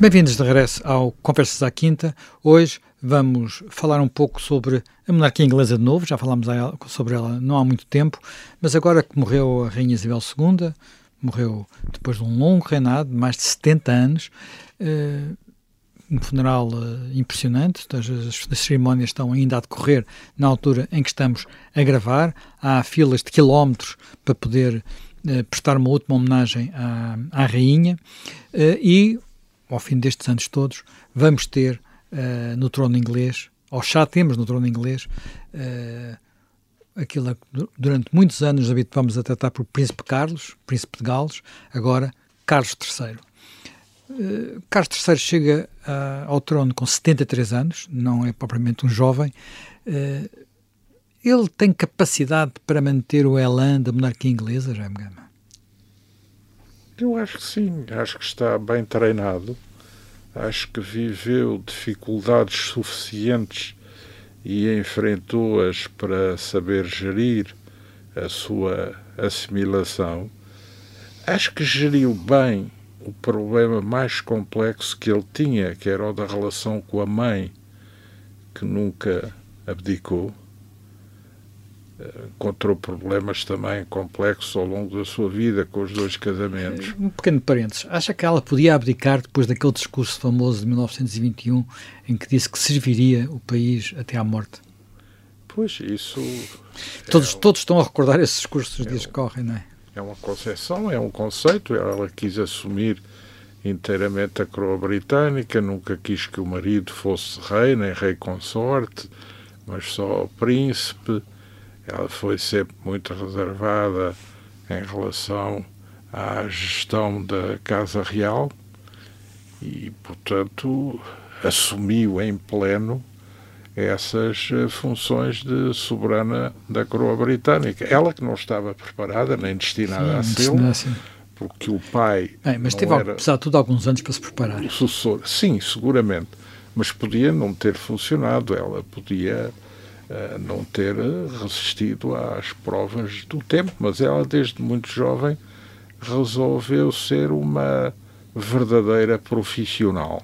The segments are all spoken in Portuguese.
Bem-vindos de regresso ao Conversas à Quinta. Hoje vamos falar um pouco sobre a monarquia inglesa de novo. Já falámos sobre ela não há muito tempo, mas agora que morreu a Rainha Isabel II, morreu depois de um longo reinado de mais de 70 anos, uh, um funeral uh, impressionante. As, as, cerimónias estão ainda a decorrer na altura em que estamos a gravar. Há filas de quilómetros para poder uh, prestar uma última homenagem à, à Rainha e ao fim destes anos todos, vamos ter uh, no trono inglês, ou já temos no trono inglês, uh, aquilo que durante muitos anos nos habituamos a tratar por Príncipe Carlos, Príncipe de Gales, agora Carlos III. Uh, Carlos III chega uh, ao trono com 73 anos, não é propriamente um jovem. Uh, ele tem capacidade para manter o elan da monarquia inglesa, Jaime Gama? Eu acho que sim, acho que está bem treinado, acho que viveu dificuldades suficientes e enfrentou-as para saber gerir a sua assimilação. Acho que geriu bem o problema mais complexo que ele tinha, que era o da relação com a mãe, que nunca abdicou encontrou problemas também complexos ao longo da sua vida com os dois casamentos. Um pequeno parênteses. Acha que ela podia abdicar depois daquele discurso famoso de 1921 em que disse que serviria o país até à morte? Pois, isso... Todos, é, todos estão a recordar esses discursos é, dias que correm, não é? É uma concepção, é um conceito. Ela quis assumir inteiramente a coroa britânica, nunca quis que o marido fosse rei, nem rei consorte, mas só príncipe ela foi sempre muito reservada em relação à gestão da Casa Real e, portanto, assumiu em pleno essas eh, funções de soberana da coroa britânica. Ela que não estava preparada nem destinada Sim, a ser, porque o pai. Bem, mas teve, era apesar de tudo, alguns anos para se preparar. O sucessor, sim, seguramente. Mas podia não ter funcionado. Ela podia não ter resistido às provas do tempo, mas ela, desde muito jovem, resolveu ser uma verdadeira profissional.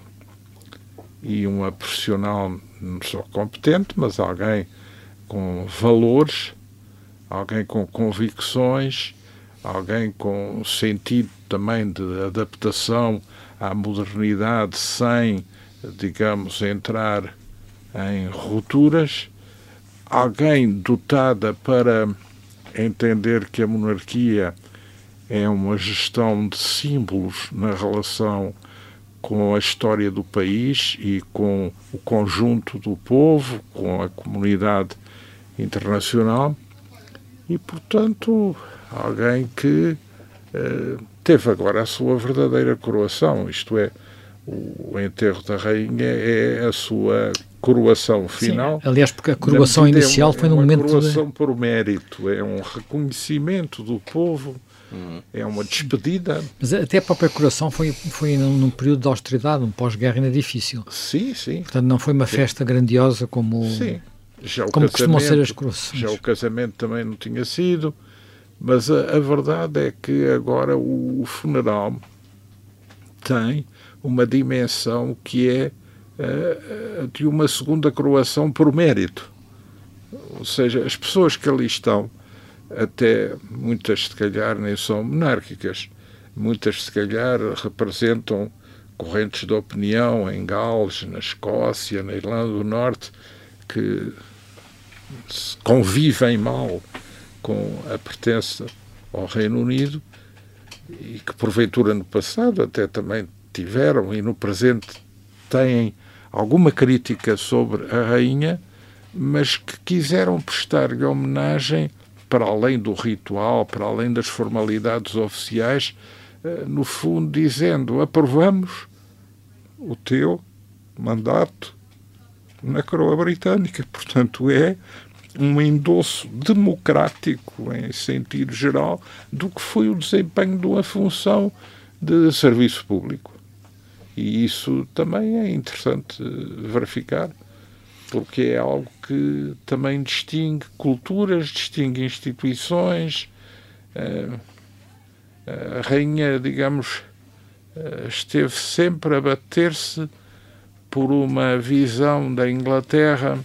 E uma profissional não só competente, mas alguém com valores, alguém com convicções, alguém com sentido também de adaptação à modernidade sem, digamos, entrar em rupturas alguém dotada para entender que a monarquia é uma gestão de símbolos na relação com a história do país e com o conjunto do povo, com a comunidade internacional e, portanto, alguém que eh, teve agora a sua verdadeira coroação, isto é, o enterro da rainha é a sua coroação final. Sim. Aliás, porque a coroação inicial é uma, foi no é momento. É uma coroação de... por mérito, é um reconhecimento do povo, hum. é uma despedida. Mas até a própria coroação foi, foi num, num período de austeridade, um pós-guerra ainda difícil. Sim, sim. Portanto, não foi uma sim. festa grandiosa como, sim. Já como costumam ser as coroações. Já o casamento também não tinha sido, mas a, a verdade é que agora o, o funeral tem uma dimensão que é uh, de uma segunda coroação por mérito. Ou seja, as pessoas que ali estão, até muitas se calhar nem são monárquicas, muitas se calhar representam correntes de opinião em Gales, na Escócia, na Irlanda do Norte, que convivem mal com a pertença ao Reino Unido e que porventura no passado até também tiveram e no presente têm alguma crítica sobre a rainha, mas que quiseram prestar-lhe homenagem para além do ritual, para além das formalidades oficiais, eh, no fundo dizendo aprovamos o teu mandato na coroa britânica. Portanto, é um endosso democrático, em sentido geral, do que foi o desempenho de uma função de serviço público. E isso também é interessante verificar, porque é algo que também distingue culturas, distingue instituições. Eh, a rainha, digamos, esteve sempre a bater-se por uma visão da Inglaterra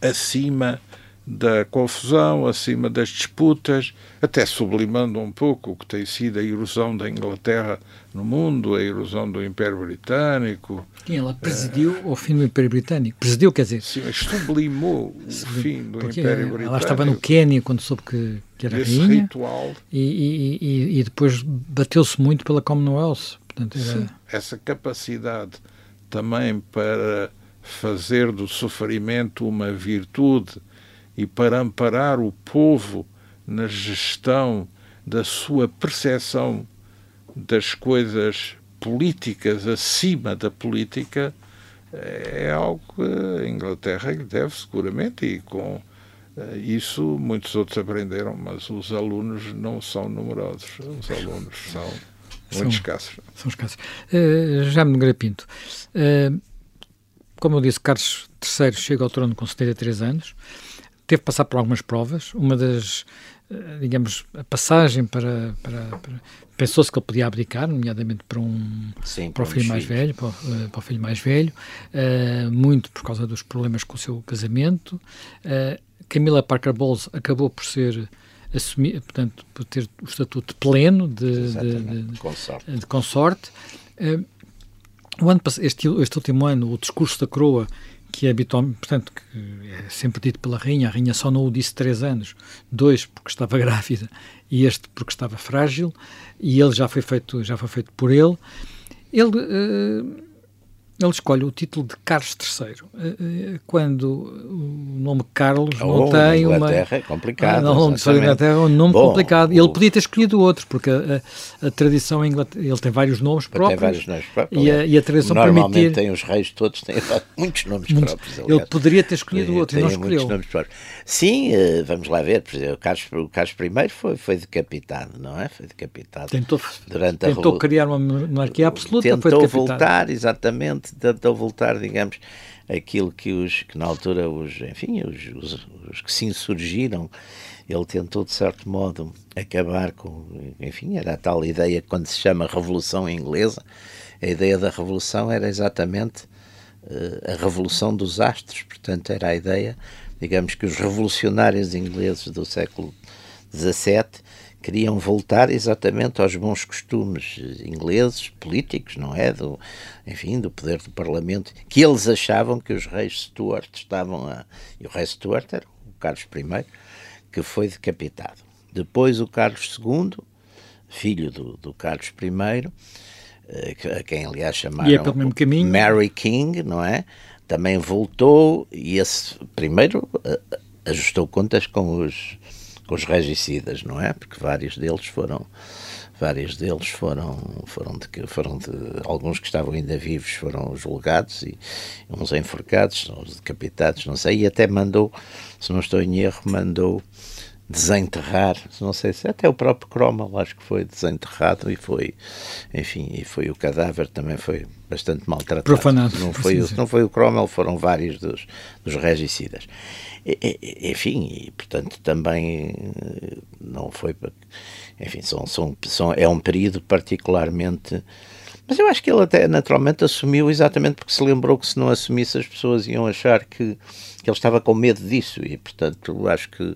acima da confusão, acima das disputas, até sublimando um pouco o que tem sido a erosão da Inglaterra no mundo, a erosão do Império Britânico. Sim, ela presidiu uh, o fim do Império Britânico. Presidiu, quer dizer. Sim, sublimou o fim do Império Britânico. Ela estava no Quênia quando soube que, que era Esse rainha. ritual. E, e, e, e depois bateu-se muito pela Commonwealth. Portanto, era... Sim, essa capacidade também para fazer do sofrimento uma virtude e para amparar o povo na gestão da sua percepção das coisas políticas acima da política é algo que a Inglaterra lhe deve seguramente e com eh, isso muitos outros aprenderam, mas os alunos não são numerosos, os alunos são, são muito escassos. São escassos. Uh, já me Pinto, uh, como eu disse, Carlos III chega ao trono com 73 anos, teve que passar por algumas provas. Uma das, eh, digamos, a passagem para. para, para Pensou-se que ele podia abdicar, nomeadamente para um Sim, para o filho mais filhos. velho, para, eh, para, o filho mais velho, uh, muito por causa dos problemas com o seu casamento. Uh, Camila Parker Bowles acabou por ser assumir, portanto, por ter o estatuto pleno de, de, de, consorte. De consorte. Uh, ano, este, este último ano, o discurso da coroa que é habitualmente, portanto, que é sempre dito pela rainha, a rainha só não o disse três anos, dois porque estava grávida e este porque estava frágil, e ele já foi feito, já foi feito por ele. Ele uh, ele escolhe o título de Carlos III, eh, eh, quando o nome Carlos oh, não tem uma... é complicado. Longo da Inglaterra é um nome Bom, complicado. O... Ele podia ter escolhido outro, porque a, a, a tradição Inglaterra, ele tem vários nomes próprios. Tem vários nomes próprios. E a, e a tradição Normalmente permitir... tem os reis todos, têm muitos nomes próprios. Aliás. Ele poderia ter escolhido tem, outro, e não escolheu. Nomes próprios. Sim, eh, vamos lá ver, por exemplo, o Carlos, o Carlos I foi, foi decapitado, não é? Foi decapitado. Tentou, durante tentou a... criar uma monarquia absoluta, tentou voltar, exatamente, tentou voltar digamos, aquilo que os que na altura os, enfim, os, os, os que se insurgiram, ele tentou de certo modo acabar com, enfim, era a tal ideia que quando se chama Revolução Inglesa, a ideia da revolução era exatamente uh, a revolução dos astros, portanto era a ideia, digamos que os revolucionários ingleses do século XVII queriam voltar exatamente aos bons costumes ingleses, políticos, não é? Do, enfim, do poder do Parlamento, que eles achavam que os reis Stuart estavam a. E o rei Stuart era o Carlos I, que foi decapitado. Depois o Carlos II, filho do, do Carlos I, eh, a quem aliás chamaram e é pelo mesmo caminho. Mary King, não é? Também voltou e esse primeiro eh, ajustou contas com os com os regicidas, não é? Porque vários deles foram vários deles foram foram de, foram de alguns que estavam ainda vivos foram julgados e uns enforcados, uns decapitados, não sei, e até mandou, se não estou em erro, mandou desenterrar, não sei se até o próprio Cromwell acho que foi desenterrado e foi, enfim, e foi o cadáver também foi bastante maltratado. Profanado. Não foi, o, não foi o Cromwell, foram vários dos, dos regicidas. Enfim, e portanto também eh, não foi. Enfim, são, são, são, é um período particularmente. Mas eu acho que ele até naturalmente assumiu exatamente porque se lembrou que se não assumisse as pessoas iam achar que, que ele estava com medo disso e portanto acho que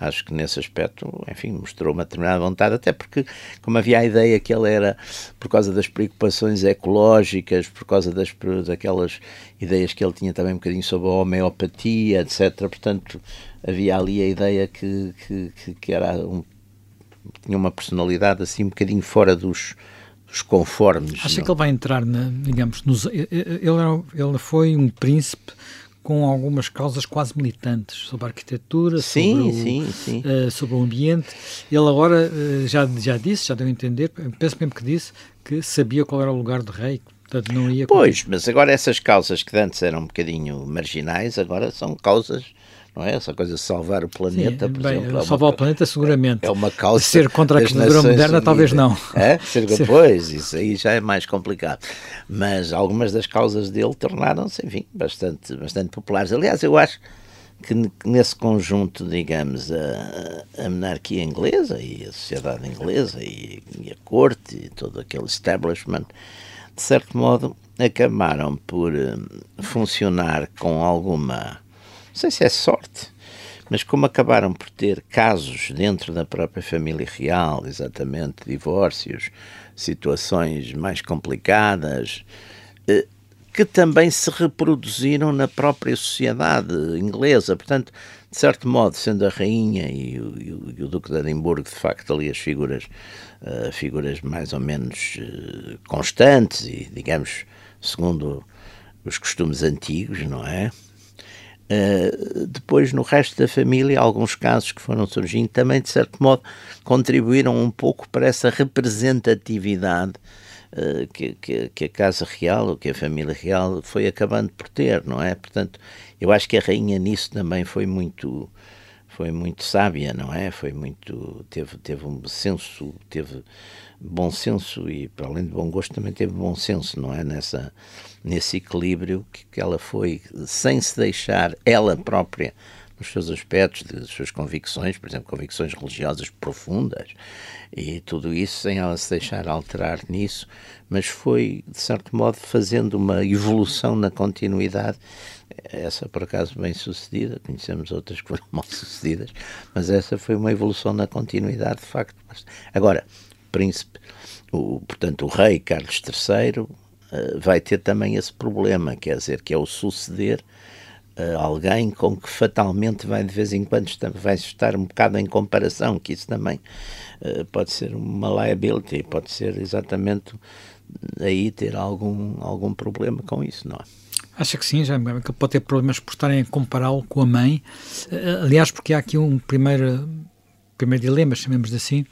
acho que nesse aspecto, enfim, mostrou uma determinada vontade, até porque, como havia a ideia que ele era, por causa das preocupações ecológicas, por causa das, daquelas ideias que ele tinha também um bocadinho sobre a homeopatia, etc. Portanto, havia ali a ideia que, que, que era um, tinha uma personalidade assim um bocadinho fora dos, dos conformes. Acha não? que ele vai entrar, na, digamos, nos, ele, ele foi um príncipe com algumas causas quase militantes sobre a arquitetura, sim, sobre, o, sim, sim. Uh, sobre o ambiente. Ele agora uh, já, já disse, já deu a entender, penso mesmo que disse, que sabia qual era o lugar do rei, portanto não ia... Pois, mas agora essas causas que antes eram um bocadinho marginais, agora são causas não é? Essa coisa de salvar o planeta, Sim, por bem, exemplo. É salvar uma, o planeta, seguramente. É uma causa. Ser contra a arquitetura moderna, talvez não. É? Ser, pois, isso aí já é mais complicado. Mas algumas das causas dele tornaram-se, enfim, bastante, bastante populares. Aliás, eu acho que nesse conjunto, digamos, a, a monarquia inglesa e a sociedade inglesa e, e, a corte e todo aquele establishment, de certo modo, acabaram por um, funcionar com alguma, sei se é sorte, mas como acabaram por ter casos dentro da própria família real, exatamente, divórcios, situações mais complicadas, eh, que também se reproduziram na própria sociedade inglesa. Portanto, de certo modo, sendo a rainha e o, e o, e o Duque de Edimburgo, de facto, ali as figuras, uh, figuras mais ou menos uh, constantes e, digamos, segundo os costumes antigos, não é? Uh, depois, no resto da família, alguns casos que foram surgindo também, de certo modo, contribuíram um pouco para essa representatividade uh, que, que, que, a Casa Real ou que a família real foi acabando por ter, não é? Portanto, eu acho que a rainha nisso também foi muito foi muito sábia, não é? Foi muito teve teve um senso, teve bom senso e para além de bom gosto também teve bom senso, não é? Nessa nesse equilíbrio que, que ela foi sem se deixar ela própria nos seus aspectos, das suas convicções, por exemplo, convicções religiosas profundas e tudo isso sem ela se deixar alterar nisso, mas foi de certo modo fazendo uma evolução na continuidade essa por acaso bem sucedida, conhecemos outras que foram mal sucedidas, mas essa foi uma evolução na continuidade, de facto. Agora, príncipe, o, portanto, o rei Carlos III eh, vai ter também esse problema, quer dizer, que é o suceder uh, alguém com que fatalmente vai de vez em quando vai estar um bocado em comparação, que isso também uh, pode ser uma liability, pode ser exatamente aí ter algum, algum problema com isso, não é? Acha que sim, já que pode ter problemas por estarem a compará-lo com a mãe. Eh, aliás, porque há aqui um primeiro, primeiro dilema, chamemos assim,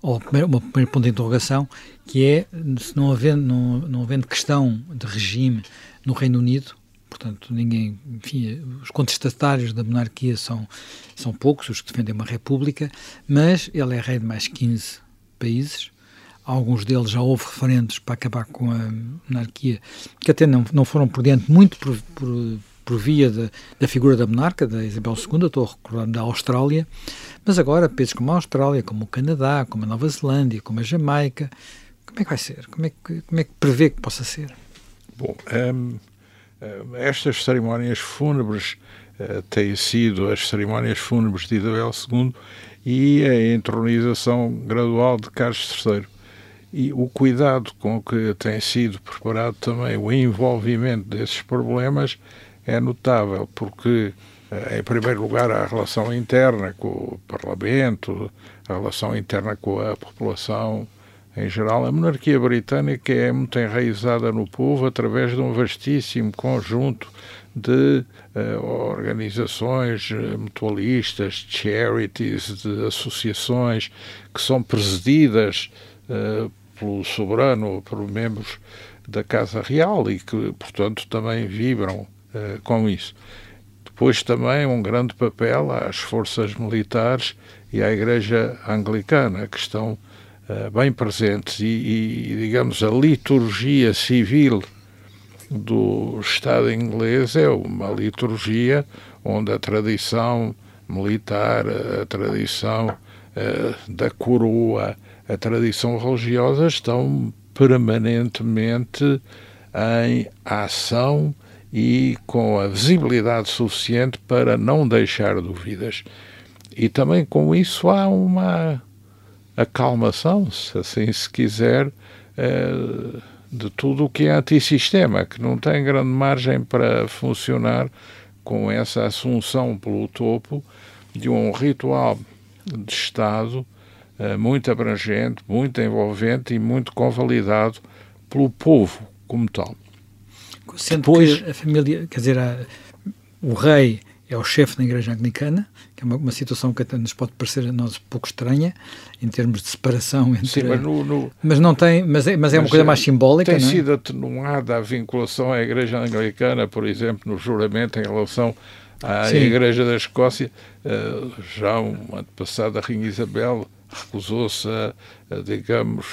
ou um primeiro ponto de interrogação, que é, se não havendo, não, não havendo questão de regime no Reino Unido, portanto, ninguém, enfim, os contestatários da monarquia são, são poucos, os que defendem uma república, mas ele é rei de mais 15 países, alguns deles já houve referentes para acabar com a monarquia, que até não, não foram por diante muito por, por, por via de, da figura da monarca, da Isabel II, estou a recordar da Austrália, mas agora países como a Austrália, como o Canadá, como a Nova Zelândia, como a Jamaica, como é que vai ser? Como é que, como é que prevê que possa ser? Bom, um, hum, estas cerimónias fúnebres uh, têm sido as cerimónias fúnebres de Isabel II e a entronização gradual de Carlos III e o cuidado com que tem sido preparado também o envolvimento desses problemas é notável, porque, eh, em primeiro lugar, a relação interna com o Parlamento, a relação interna com a população em geral. A monarquia britânica é muito enraizada no povo através de um vastíssimo conjunto de uh, organizações uh, mutualistas, charities, de associações que são presididas uh, pelo soberano por membros da Casa Real e que, portanto, também vibram uh, com isso. Depois também um grande papel às forças militares e à Igreja Anglicana, que estão uh, bem presentes e, e, digamos, a liturgia civil do Estado inglês é uma liturgia onde a tradição militar, a tradição uh, da coroa, a tradição religiosa estão permanentemente em ação e com a visibilidade suficiente para não deixar dúvidas. E também com isso há uma acalmação, se assim se quiser, eh, de tudo o que é antissistema, que não tem grande margem para funcionar com essa assunção pelo topo de um ritual de Estado muito abrangente, muito envolvente e muito convalidado pelo povo como tal. Sendo Depois, que a família, quer dizer, a, o rei é o chefe da Igreja Anglicana, que é uma, uma, situação que até nos pode parecer a nós um pouco estranha, em termos de separação entre... Sim, mas, no, no, mas não tem, mas é, mas é mas uma coisa é, mais simbólica, Tem não é? sido atenuada a vinculação à Igreja Anglicana, por exemplo, no juramento em relação à Sim. Igreja da Escócia, uh, já um antepassado da Rainha Isabel recusou-se a, a, digamos,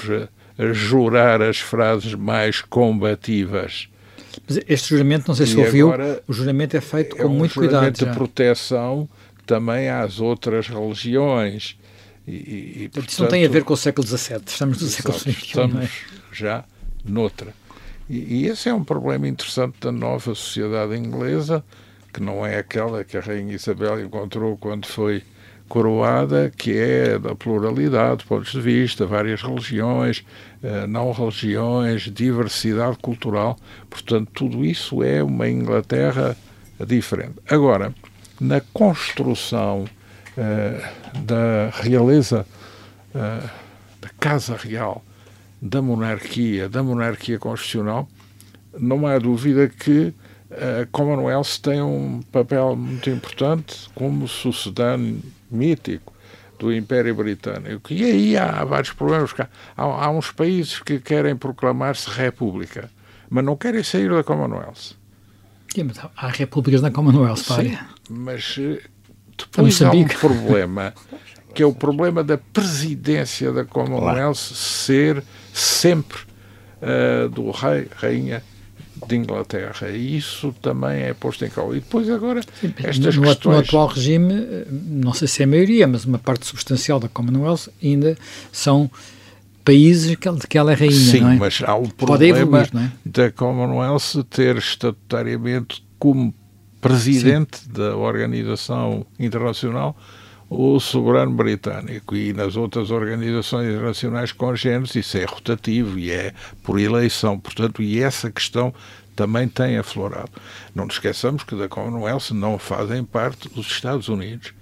a, jurar as frases mais combativas Mas este juramento, não sei se e ouviu, o juramento é feito com é um muito cuidado. De proteção também às outras religiões. E, e, portanto, Isso não tem a ver com o século XVII, estamos no século XXI. Estamos é? já noutra. E, e esse é um problema interessante da nova sociedade inglesa, que não é aquela que a Rainha Isabel encontrou quando foi coroada, que é da pluralidade, pontos de vista, várias religiões, eh, não religiões, diversidade cultural. Portanto, tudo isso é uma Inglaterra diferente. Agora, na construção uh, da realeza, uh, da Casa Real, da monarquia, da monarquia constitucional, não há dúvida que a Commonwealth tem um papel muito importante como sucedâneo mítico do Império Britânico. E aí há vários problemas. Há, há uns países que querem proclamar-se república, mas não querem sair da Commonwealth. Sim, mas há repúblicas na Commonwealth, Sim, mas eh, depois há um problema, que é o problema da presidência da Commonwealth ser sempre uh, do rei, rainha de Inglaterra. E isso também é posto em causa. E depois agora Sim, estas no, questões... No atual regime, eh, não sei se é a maioria, mas uma parte substancial da Commonwealth ainda são países de que ela é rainha, Sim, é? mas há o problema evoluir, é? da Commonwealth ter estatutariamente como presidente Sim. da organização internacional o soberano britânico e nas outras organizações internacionais congêneres isso é rotativo e é por eleição, portanto, e essa questão também tem aflorado. Não nos esqueçamos que da Commonwealth não fazem parte os Estados Unidos.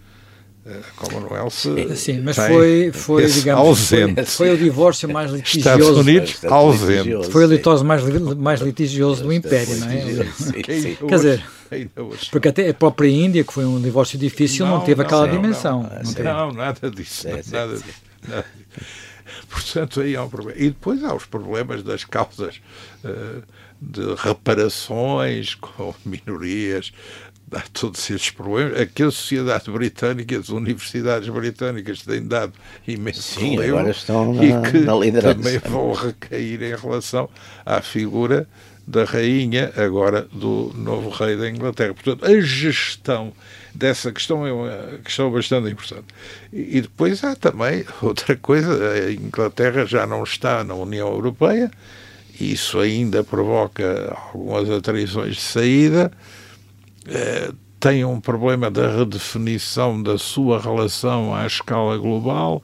A Commonwealth sim, mas foi, foi digamos, ausente. Foi, foi, o divórcio mais litigioso. Estados Unidos ausente. Foi o divórcio mais, mais litigioso do Império, não é? Quer dizer, porque até a própria Índia, que foi um divórcio difícil, não, não teve não, aquela não, dimensão. Não, não, nada disso. nada disso. Nada Portanto, aí há um problema. E depois há os problemas das causas uh, de reparações com minorias, há todos esses problemas. Aqui a sociedade britânica, as universidades britânicas têm dado imenso Sim, problema agora estão na, e que na liderança. também vão recair em relação à figura da rainha, agora do novo rei da Inglaterra. Portanto, a gestão dessa questão é uma questão bastante importante. E, depois há também outra coisa, a Inglaterra já não está na União Europeia, isso ainda provoca algumas atrições de saída, eh, tem um problema da redefinição da sua relação à escala global,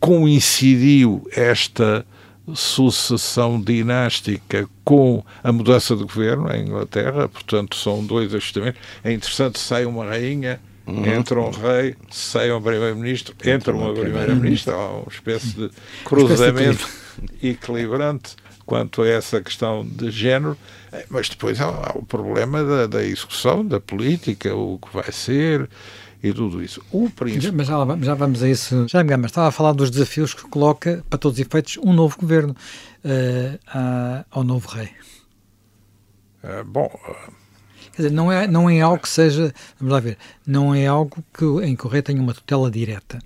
coincidiu esta sucessão dinástica com a mudança de governo em Inglaterra, portanto são dois ajustamentos. É interessante, sai uma rainha, uhum. entra um rei, sai um primeiro-ministro, entra uma primeira-ministra, há uma espécie de cruzamento equilibrante quanto a essa questão de género, mas depois há, há o problema da, da execução da política, o que vai ser, e tudo isso. O príncipe... Mas já, já vamos a isso. Já me estava a falar dos desafios que coloca, para todos os efeitos, um novo governo uh, a, ao novo rei. Uh, bom... Uh... Quer dizer, não é, não é algo que seja, vamos lá ver, não é algo que, em que o rei tenha uma tutela direta,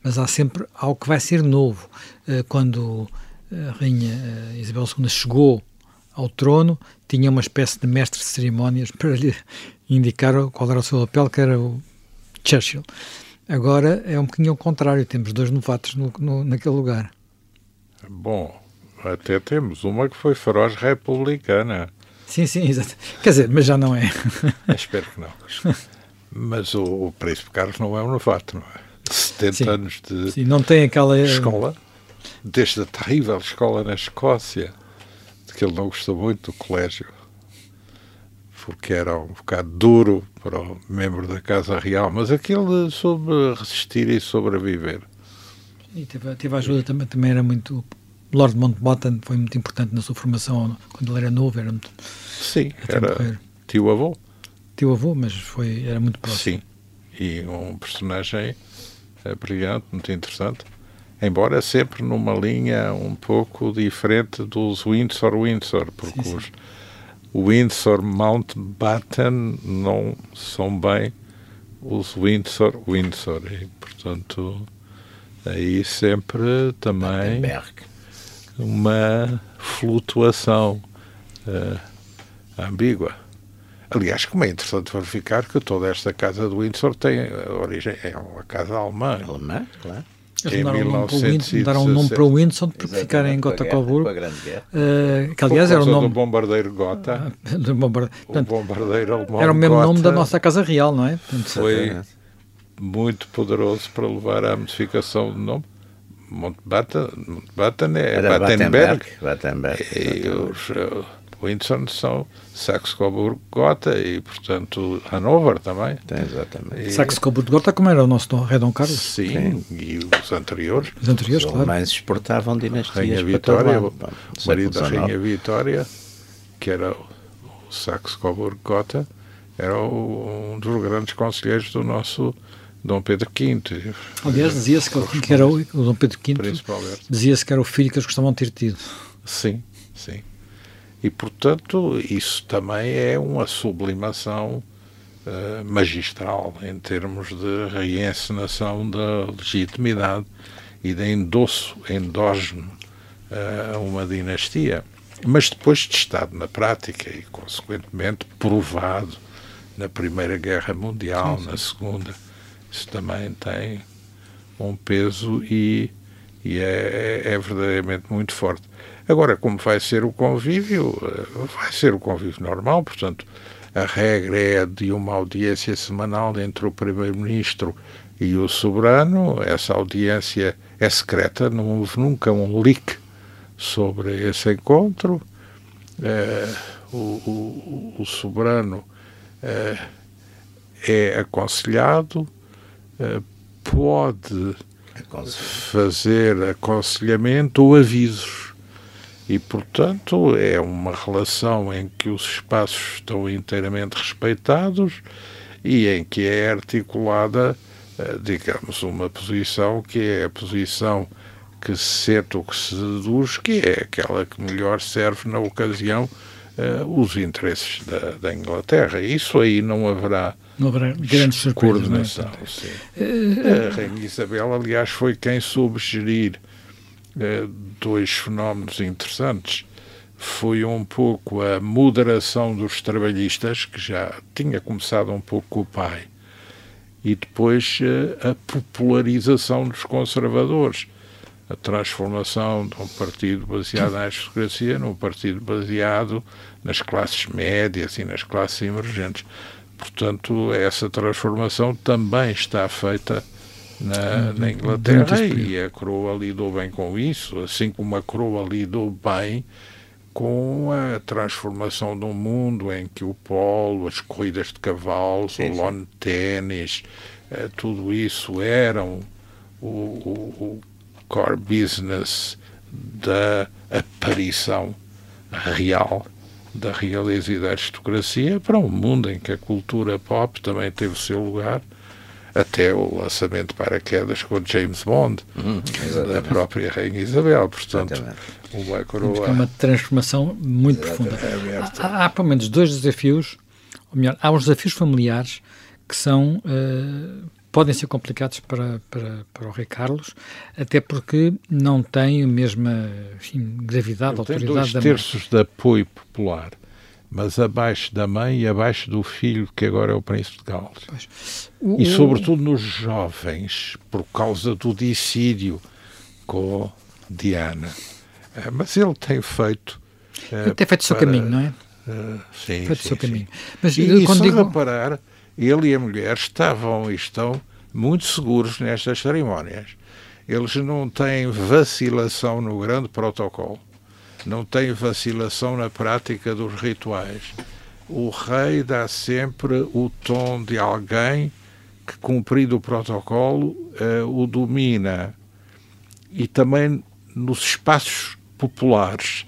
mas há sempre algo que vai ser novo. quando a rainha Isabel II chegou ao trono, tinha uma espécie de mestre de cerimónias para lhe indicar qual era o seu papel, que era o Churchill. Agora é um bocadinho ao contrário, temos dois novatos no, no, naquele lugar. Bom, até temos uma que foi feroz republicana. Sim, sim, exato. Quer dizer, mas já não é. Espero que não. Mas o, o Príncipe Carlos não é um novato, não é? 70 sim, anos de sim, não tem aquela escola, desde a terrível escola na Escócia, de que ele não gostou muito do colégio porque era um bocado duro para o membro da Casa Real, mas aquele soube resistir e sobreviver. E teve, teve ajuda também, também era muito. Lord Mountbatten foi muito importante na sua formação quando ele era novo. Era muito, Sim, era tio-avô. Tio-avô, mas foi, era muito próximo. Sim, e um personagem é, brilhante, muito interessante. Embora sempre numa linha um pouco diferente dos Windsor-Windsor, porque sim, sim. os Windsor Mountbatten não são bem os Windsor Windsor e portanto aí sempre também uma flutuação uh, ambígua. Aliás, como é interessante verificar que toda esta casa do Windsor tem origem, é uma casa alemã. Alemã, claro. Eles mudaram um nome para o Windsor para ficar em Gotha Coburgo. Uh, que aliás era o nome. do bombardeiro Gotha. do bombardeiro, portanto, o bombardeiro alemão. Era o mesmo Gotha, nome da nossa Casa Real, não é? Portanto, foi muito poderoso para levar à modificação do nome. Montbatten, Montbatten é Battenberg. Battenberg. E os uh, Windsor são Saxe-Coburgo-Gotha e, portanto, Hanover também. Tem, exatamente. Saxe-Coburgo-Gotha, como era o nosso rei Dom Carlos? Sim, Sim, e os anteriores. Os anteriores, os claro. mais exportavam dinastias Rainha Vitória, o marido da Rainha Vitória, que era o Saxe-Coburgo-Gotha, era o, um dos grandes conselheiros do nosso Dom Pedro V. Aliás, dizia-se que, que, era o, o Dom Pedro V, dizia-se que era o filho que eles gostavam de ter tido. Sim, sim. E, portanto, isso também é uma sublimação uh, magistral em termos de reencenação da legitimidade e de endosso endógeno a uh, uma dinastia. Mas depois testado na prática e, consequentemente, provado na Primeira Guerra Mundial, sim, sim. na Segunda isso também tem um peso e, e é, é, verdadeiramente muito forte. Agora, como vai ser o convívio? Eh, vai ser o convívio normal, portanto, a regra é de uma audiência semanal entre o Primeiro-Ministro e o Soberano. Essa audiência é secreta, não houve nunca um leak sobre esse encontro. Uh, o, o, o, Soberano uh, é aconselhado, eh, pode fazer aconselhamento ou avisos. E, portanto, é uma relação em que os espaços estão inteiramente respeitados e em que é articulada, eh, digamos, uma posição que é a posição que se sente o que se deduz, que é aquela que melhor serve na ocasião uh, os interesses da, da Inglaterra. Isso aí não haverá não haverá grandes surpresas. Coordenação, não é? sim. Uh, a Rainha Isabel, aliás, foi quem soube gerir uh, dois fenómenos interessantes. Foi um pouco a moderação dos trabalhistas, que já tinha começado um pouco com o pai, e depois uh, a popularização dos conservadores. A transformação de um partido baseado na aristocracia num partido baseado nas classes médias e nas classes emergentes Portanto, essa transformação também está feita na, na Inglaterra e a coroa lidou bem com isso, assim como a coroa lidou bem com a transformação de um mundo em que o polo, as corridas de cavalos, sim, o lawn ténis, eh, tudo isso eram o, o, o core business da aparição real da realeza e da aristocracia para um mundo em que a cultura pop também teve o seu lugar, até o lançamento para quedas com James Bond, uhum, da própria Rainha Isabel. Portanto, uma coroa. É uma transformação muito profunda. Há, há, pelo menos dois desafios, ou melhor, há os desafios familiares que são. Uh, podem ser complicados para, para, para o Rei Carlos, até porque não tem a mesma enfim, gravidade, Ele autoridade tem dois terços de apoio popular, mas abaixo da mãe e abaixo do filho, que agora é o Príncipe de Gales. O, e sobretudo nos jovens, por causa do dissídio com Diana. Eh, mas ele tem feito... Eh, ele tem feito o seu caminho, não é? Uh, sim, feito sim, seu caminho. Mas, e, e quando digo... reparar ele e a mulher estavam e estão muito seguros nestas cerimónias. Eles não têm vacilação no grande protocolo, não têm vacilação na prática dos rituais. O rei dá sempre o tom de alguém que, cumprido o protocolo, uh, o domina. E também nos espaços populares,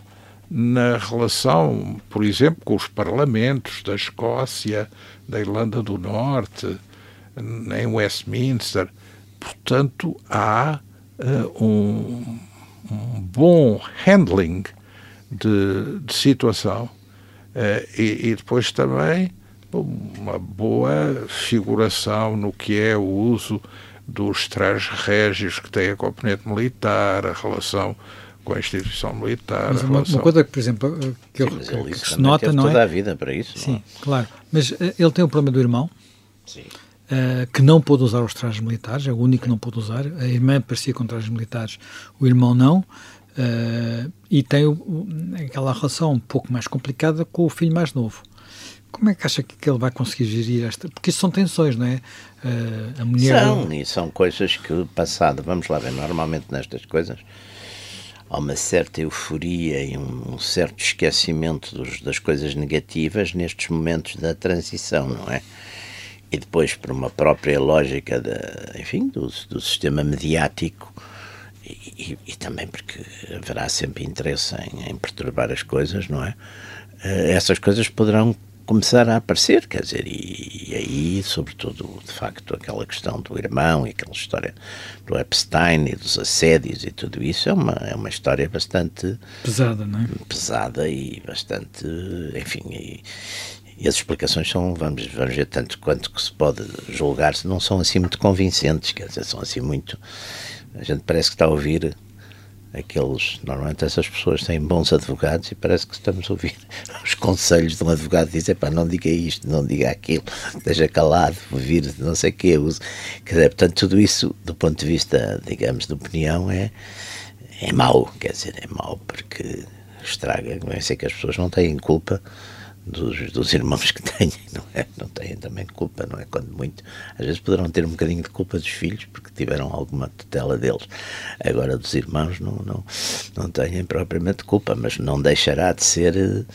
na relação, por exemplo, com os parlamentos da Escócia, da Irlanda do Norte, em Westminster. Portanto, há uh, um, um, bom handling de, de situação uh, e, e, depois também uma boa figuração no que é o uso dos trajes régios que tem a componente militar, a relação com a instituição militar. Mas uma, uma, coisa que, por exemplo, que, eu, Sim, que, que se nota, não é? toda a vida para isso. Sim, claro. Mas uh, ele tem o problema do irmão. Sim. Uh, que não pôde usar os trajes militares, é o único que não pôde usar. A irmã parecia com trajes militares, o irmão não. Uh, e tem o, aquela relação um pouco mais complicada com o filho mais novo. Como é que acha que ele vai conseguir gerir esta? Porque isso são tensões, não é? Uh, a mulher. São, e são coisas que, passado, vamos lá ver, normalmente nestas coisas há uma certa euforia e um, um certo esquecimento dos, das coisas negativas nestes momentos da transição, não é? E depois, por uma própria lógica, de, enfim, do, do sistema mediático, e, e, também porque haverá sempre interesse em, em, perturbar as coisas, não é? Uh, essas coisas poderão começar a aparecer, quer dizer, e, e, aí, sobretudo, de facto, aquela questão do irmão e aquela história do Epstein e dos assédios e tudo isso é uma, é uma história bastante pesada, não é? Pesada e bastante, enfim, e, e as explicações são, vamos, vamos ver, tanto quanto que se pode julgar, não são assim muito convincentes, quer dizer, são assim muito. A gente parece que está a ouvir aqueles, normalmente essas pessoas têm bons advogados e parece que estamos a ouvir os conselhos de um advogado dizer, pá, não diga isto, não diga aquilo, esteja calado, vir não sei o quê. Quer dizer, portanto, tudo isso, do ponto de vista, digamos, de opinião, é, é mau, quer dizer, é mau porque estraga, vai ser que as pessoas não têm culpa dos, dos irmãos que têm, não é? Não têm também culpa, não é? Quando muito, às vezes poderão ter um bocadinho de culpa dos filhos porque tiveram alguma tutela deles. Agora dos irmãos não, não, não têm propriamente culpa, mas não deixará de ser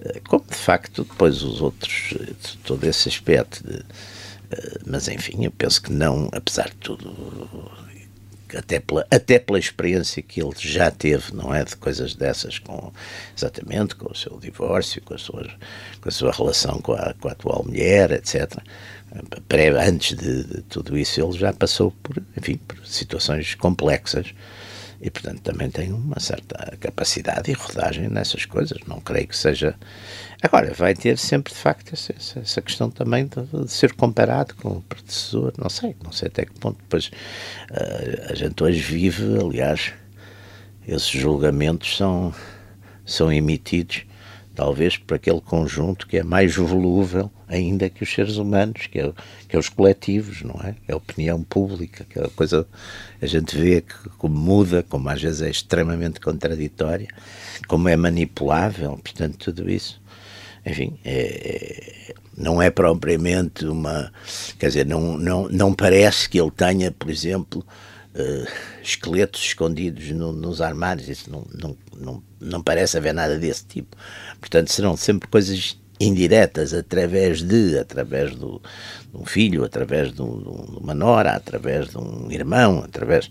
eh, como de facto depois os outros, eh, todo esse aspecto de, eh, mas enfim, eu penso que não, apesar de tudo, até pela, até pela experiência que ele já teve, não é? De coisas dessas, com, exatamente com o seu divórcio, com a sua, com a sua relação com a, com a atual mulher, etc. Pré, antes de, de, tudo isso, ele já passou por, enfim, por situações complexas e, portanto, também tem uma certa capacidade e rodagem nessas coisas. Não creio que seja. Agora, vai ter sempre, de facto, essa, essa questão também de, de, ser comparado com o predecessor. Não sei, não sei até que ponto. Depois, uh, a gente hoje vive, aliás, esses julgamentos são, são emitidos talvez por aquele conjunto que é mais volúvel ainda que os seres humanos, que é, que é os coletivos, não é? É a opinião pública, aquela é coisa a gente vê que como muda, como às vezes é extremamente contraditória, como é manipulável, portanto, tudo isso. Enfim, é, é, não é propriamente uma. Quer dizer, não, não, não parece que ele tenha, por exemplo, uh, esqueletos escondidos no, nos armários, isso não, não, não, não parece haver nada desse tipo. Portanto, serão sempre coisas indiretas através de, através do, de um filho, através de, um, de, uma nora, através de um irmão, através.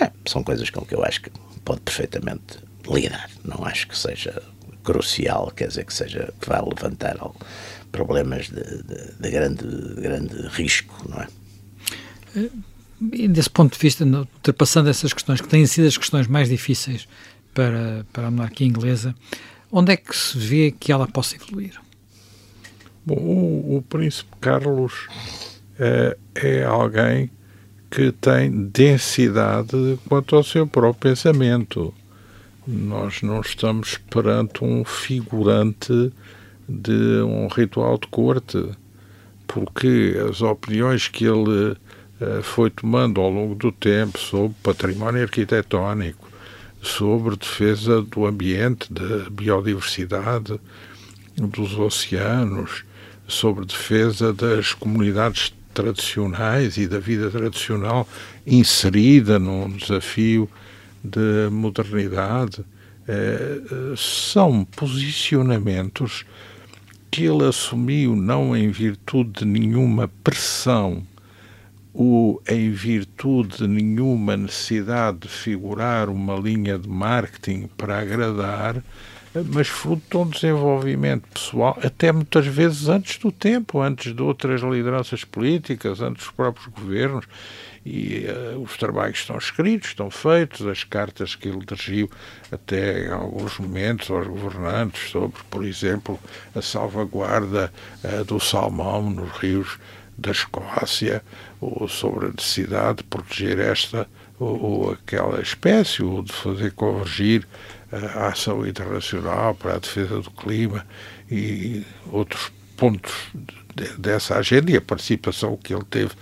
É, são coisas com que eu acho que pode perfeitamente lidar. Não acho que seja crucial, quer dizer, que seja que vá levantar problemas de, de, de grande, de grande risco, não é? Desse ponto de vista, ultrapassando essas questões, que têm sido as questões mais difíceis para, para a monarquia inglesa, onde é que se vê que ela possa evoluir? Bom, o, o Príncipe Carlos é, é alguém que tem densidade quanto ao seu próprio pensamento. Nós não estamos perante um figurante de um ritual de corte, porque as opiniões que ele foi tomando ao longo do tempo sobre património arquitetónico, sobre defesa do ambiente, da biodiversidade, dos oceanos, sobre defesa das comunidades tradicionais e da vida tradicional inserida num desafio de modernidade. Eh, são posicionamentos que ele assumiu não em virtude de nenhuma pressão o, em virtude de nenhuma necessidade de figurar uma linha de marketing para agradar, mas fruto de um desenvolvimento pessoal, até muitas vezes antes do tempo, antes de outras lideranças políticas, antes dos próprios governos. E uh, os trabalhos estão escritos, estão feitos, as cartas que ele dirigiu até em alguns momentos aos governantes sobre, por exemplo, a salvaguarda uh, do salmão nos rios da Escócia, ou sobre a necessidade de proteger esta ou, ou aquela espécie, ou de fazer convergir a ação internacional para a defesa do clima e outros pontos de, dessa agenda e a participação que ele teve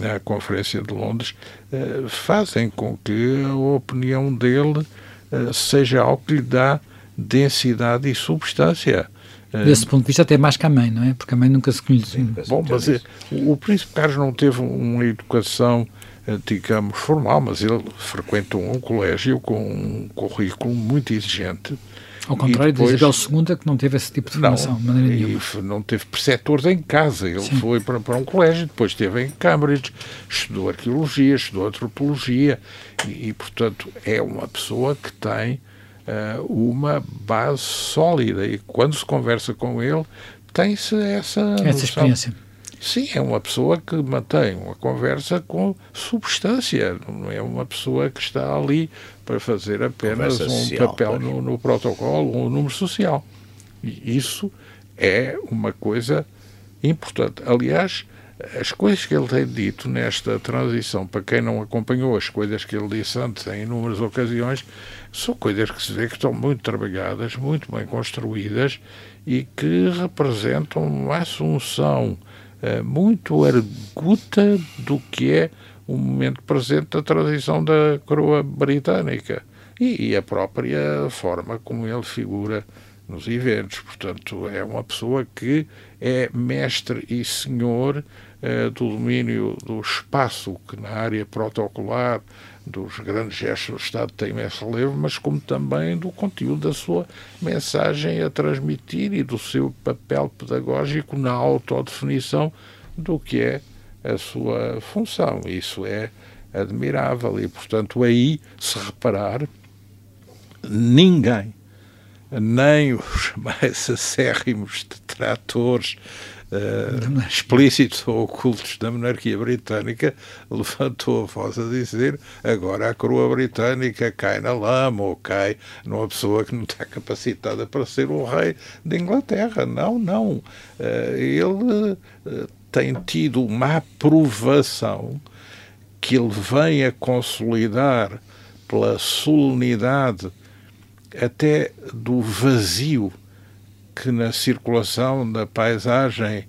na Conferência de Londres eh, fazem com que a opinião dele eh, seja algo que lhe dá densidade e substância. Eh, Desse ponto de vista, até mais que a mãe, não é? Porque a mãe nunca se conheceu. Bom, mas o Príncipe Carlos não teve uma educação digamos, formal, mas ele frequentou um colégio com um currículo muito exigente. Ao contrário depois, de Isabel II, que não teve esse tipo de formação, não, e não teve preceptores em casa. Ele Sim. foi para, para, um colégio, depois esteve em Cambridge, estudou arqueologia, estudou antropologia, e, e portanto, é uma pessoa que tem uma base sólida. E quando se conversa com ele, tem-se essa. Essa experiência Sim, é uma pessoa que mantém uma conversa com substância, não é uma pessoa que está ali para fazer apenas conversa um social, papel no, no, protocolo, um número social. E isso é uma coisa importante. Aliás, as coisas que ele tem dito nesta transição, para quem não acompanhou as coisas que ele disse antes em inúmeras ocasiões, são coisas que se vê que estão muito trabalhadas, muito bem construídas e que representam uma assunção eh, muito arguta do que é o momento presente da transição da coroa britânica e, e, a própria forma como ele figura nos eventos. Portanto, é uma pessoa que é mestre e senhor eh, do domínio do espaço, que na área protocolar dos grandes gestos do Estado tem imenso relevo, mas como também do conteúdo da sua mensagem a transmitir e do seu papel pedagógico na autodefinição do que é a sua função. Isso é admirável e, portanto, aí, se reparar, ninguém, nem os mais acérrimos detratores uh, explícitos ou ocultos da monarquia britânica levantou a voz a dizer agora a coroa britânica cai na lama ou cai numa pessoa que não está capacitada para ser o rei da Inglaterra. Não, não. Uh, ele uh, tem tido uma aprovação que ele vem a consolidar pela solenidade até do vazio que na circulação da paisagem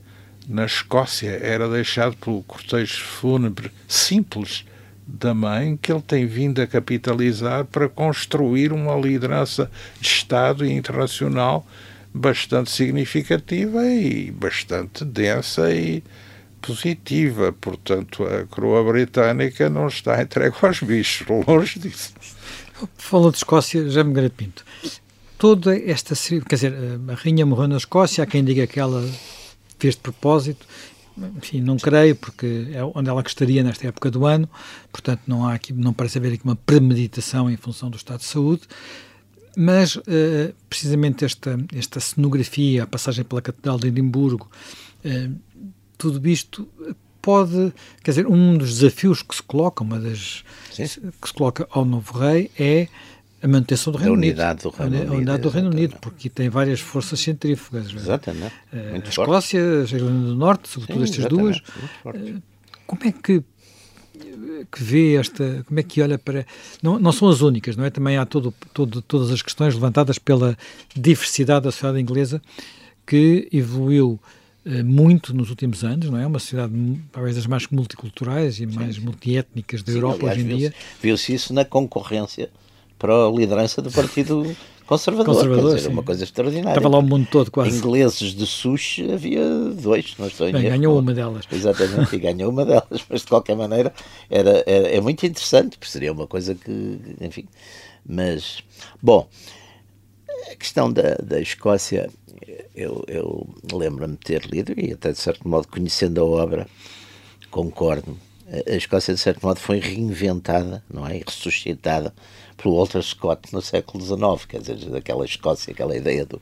na Escócia era deixado pelo cortejo fúnebre simples da mãe que ele tem vindo a capitalizar para construir uma liderança de Estado e internacional bastante significativa e bastante densa e positiva. Portanto, a coroa britânica não está entregue aos bichos, longe disso. Falou de Escócia, já me Pinto toda esta. Quer dizer, a rainha morreu na Escócia, há quem diga que ela fez de propósito. Enfim, não creio, porque é onde ela gostaria nesta época do ano, portanto não há aqui, não parece haver aqui uma premeditação em função do estado de saúde, mas uh, precisamente esta, esta cenografia, a passagem pela Catedral de Edimburgo, uh, tudo isto pode, quer dizer, um dos desafios que se coloca, uma das Sim. que se coloca ao novo rei é a manutenção do Reino Unido. Do Reino Unido. A unidade do Reino Unido, porque tem várias forças centrífugas. É? Exatamente. Uh, a Escócia, a Irlanda do Norte, sobretudo Sim, estas duas. Uh, como é que que vê esta, como é que olha para, não, não são as únicas, não é? Também há todo, todo, todas as questões levantadas pela diversidade da sociedade inglesa que evoluiu muito nos últimos anos, não é? Uma sociedade talvez das mais multiculturais e mais sim. multiétnicas da Europa aliás, hoje em dia. Viu-se isso na concorrência para a liderança do Partido Conservador. Conservador dizer, uma coisa extraordinária. Estava lá o mundo todo quase. Ingleses de sushi havia dois, não estou Bem, ganhou uma delas. Exatamente, e ganhou uma delas, mas de qualquer maneira era, era, é muito interessante, porque seria uma coisa que, enfim. Mas, bom, a questão da, da Escócia, eu, eu lembro-me de ter lido e até de certo modo conhecendo a obra, concordo. A Escócia, de certo modo, foi reinventada, não é? E ressuscitada pelo Walter Scott no século XIX, quer dizer, daquela Escócia, aquela ideia do,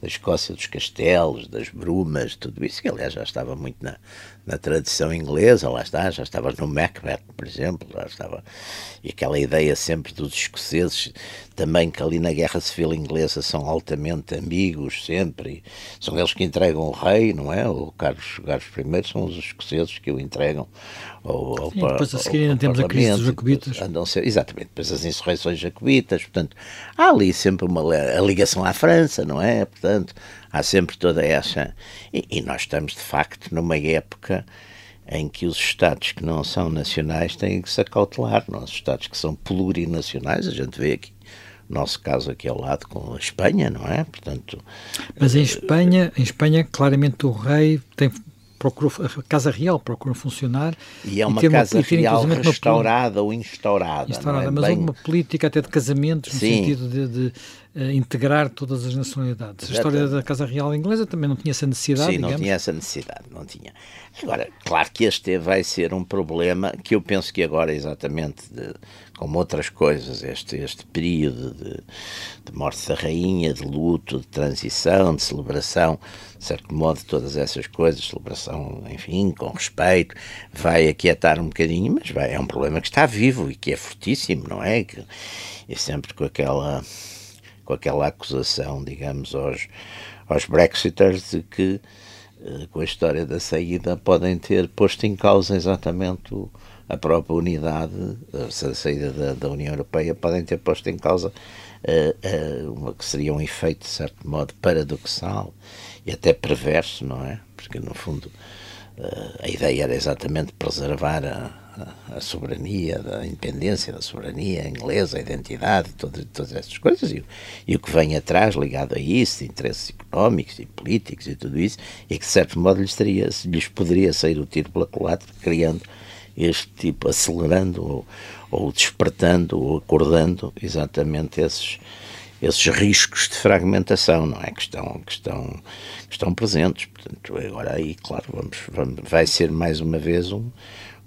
da Escócia dos castelos, das brumas, tudo isso, que aliás já estava muito na, na tradição inglesa, lá está, já estava no Macbeth, por exemplo, já estava. E aquela ideia sempre dos escoceses, também que ali na Guerra Civil Inglesa são altamente amigos, sempre, são eles que entregam o rei, não é? O Carlos, Carlos I são os escoceses que o entregam ao, ao, Sim, depois a seguir ainda temos a crise dos jacobitas. Andam ser, exatamente, depois as insurreições jacobitas, portanto, há ali sempre uma a ligação à França, não é? Portanto, há sempre toda essa. E, e, nós estamos, de facto, numa época em que os Estados que não são nacionais têm que se acautelar, não? os Estados que são plurinacionais, a gente vê aqui. o Nosso caso aqui ao lado com a Espanha, não é? Portanto, mas em Espanha, em Espanha, claramente o rei tem procurou, a Casa Real procura funcionar. E é uma e Casa uma, Real restaurada ou instaurada. instaurada é? Mas Bem... uma política até de casamentos, no Sim. sentido de, de integrar todas as nacionalidades. A história da Casa Real inglesa também não tinha essa necessidade. Sim, não tinha essa necessidade, não tinha. Agora, claro que este vai ser um problema que eu penso que agora, exatamente, de, como outras coisas, este, este período de, de morte da rainha, de luto, de transição, de celebração, de certo modo, todas essas coisas, celebração, enfim, com respeito, vai aquietar um bocadinho, mas vai, é um problema que está vivo e que é fortíssimo, não é? Que, e sempre com aquela, com aquela acusação, digamos, aos, aos Brexiters de que, eh, com a história da saída, podem ter posto em causa exatamente a própria unidade, a saída da, da União Europeia, podem ter posto em causa uh, uh, uma, que seria um efeito, de certo modo, paradoxal e até perverso, não é? Porque, no fundo, uh, a ideia era exatamente preservar a, a, soberania, a independência da soberania inglesa, a identidade, todas, todas essas coisas, e, e, o que vem atrás ligado a isso, interesses económicos e políticos e tudo isso, e que, de certo modo, lhes, teria, lhes poderia sair o tiro pela culatra, criando este tipo, acelerando ou, ou despertando ou acordando exatamente esses esses riscos de fragmentação, não é? Que estão, que estão, que estão presentes. Portanto, agora aí, claro, vamos, vamos, vai ser mais uma vez um,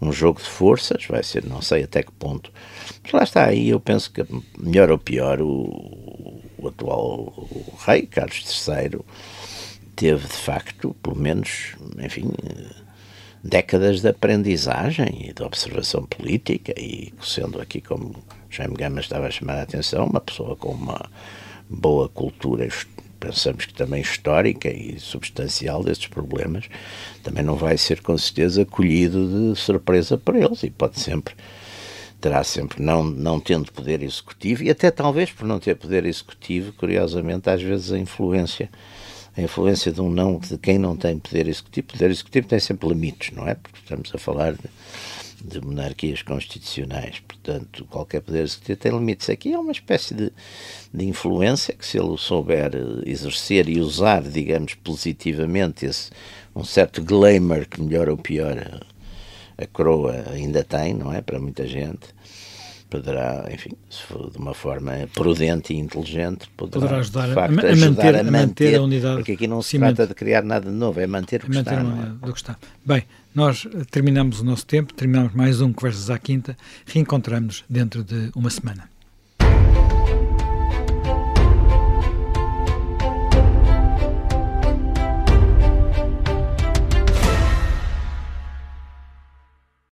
um jogo de forças, vai ser, não sei até que ponto. Mas lá está, aí eu penso que, melhor ou pior, o, o atual o rei, Carlos III, teve de facto, pelo menos, enfim décadas de aprendizagem e de observação política e sendo aqui como Jaime Gama estava a chamar a atenção, uma pessoa com uma boa cultura, pensamos que também histórica e substancial destes problemas, também não vai ser com certeza acolhido de surpresa por eles e pode sempre terá sempre, não, não tendo poder executivo, e até talvez por não ter poder executivo, curiosamente, às vezes a influência a influência de um não, de quem não tem poder executivo. Poder executivo tem sempre limites, não é? Porque estamos a falar de, de monarquias constitucionais, portanto, qualquer poder executivo tem limites. Aqui é uma espécie de, de influência que, se ele souber exercer e usar, digamos, positivamente, esse, um certo glamour que, melhor ou pior, a, a coroa ainda tem, não é? Para muita gente poderá, enfim, se for de uma forma prudente e inteligente, poderá, poderá ajudar, facto, a, a, manter, a, manter, a manter a unidade. Porque aqui não se trata de criar nada de novo, é manter o que manter está. É? do que está. Bem, nós terminamos o nosso tempo, terminamos mais um Conversas à Quinta, reencontramos dentro de uma semana.